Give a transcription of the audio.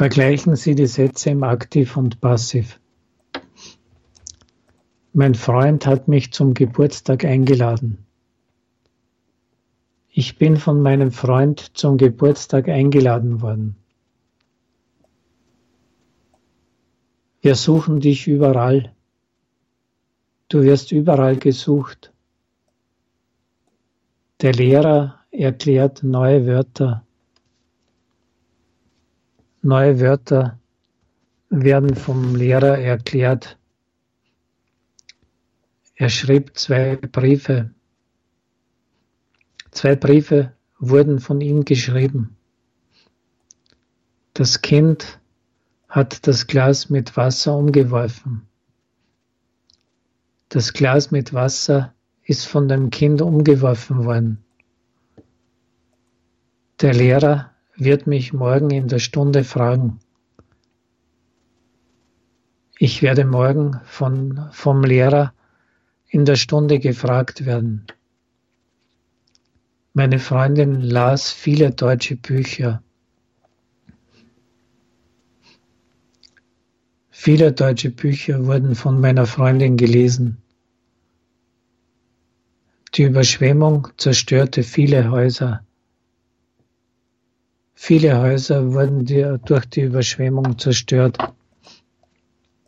Vergleichen Sie die Sätze im Aktiv und Passiv. Mein Freund hat mich zum Geburtstag eingeladen. Ich bin von meinem Freund zum Geburtstag eingeladen worden. Wir suchen dich überall. Du wirst überall gesucht. Der Lehrer erklärt neue Wörter. Neue Wörter werden vom Lehrer erklärt. Er schrieb zwei Briefe. Zwei Briefe wurden von ihm geschrieben. Das Kind hat das Glas mit Wasser umgeworfen. Das Glas mit Wasser ist von dem Kind umgeworfen worden. Der Lehrer wird mich morgen in der Stunde fragen. Ich werde morgen von, vom Lehrer in der Stunde gefragt werden. Meine Freundin las viele deutsche Bücher. Viele deutsche Bücher wurden von meiner Freundin gelesen. Die Überschwemmung zerstörte viele Häuser. Viele Häuser wurden durch die Überschwemmung zerstört.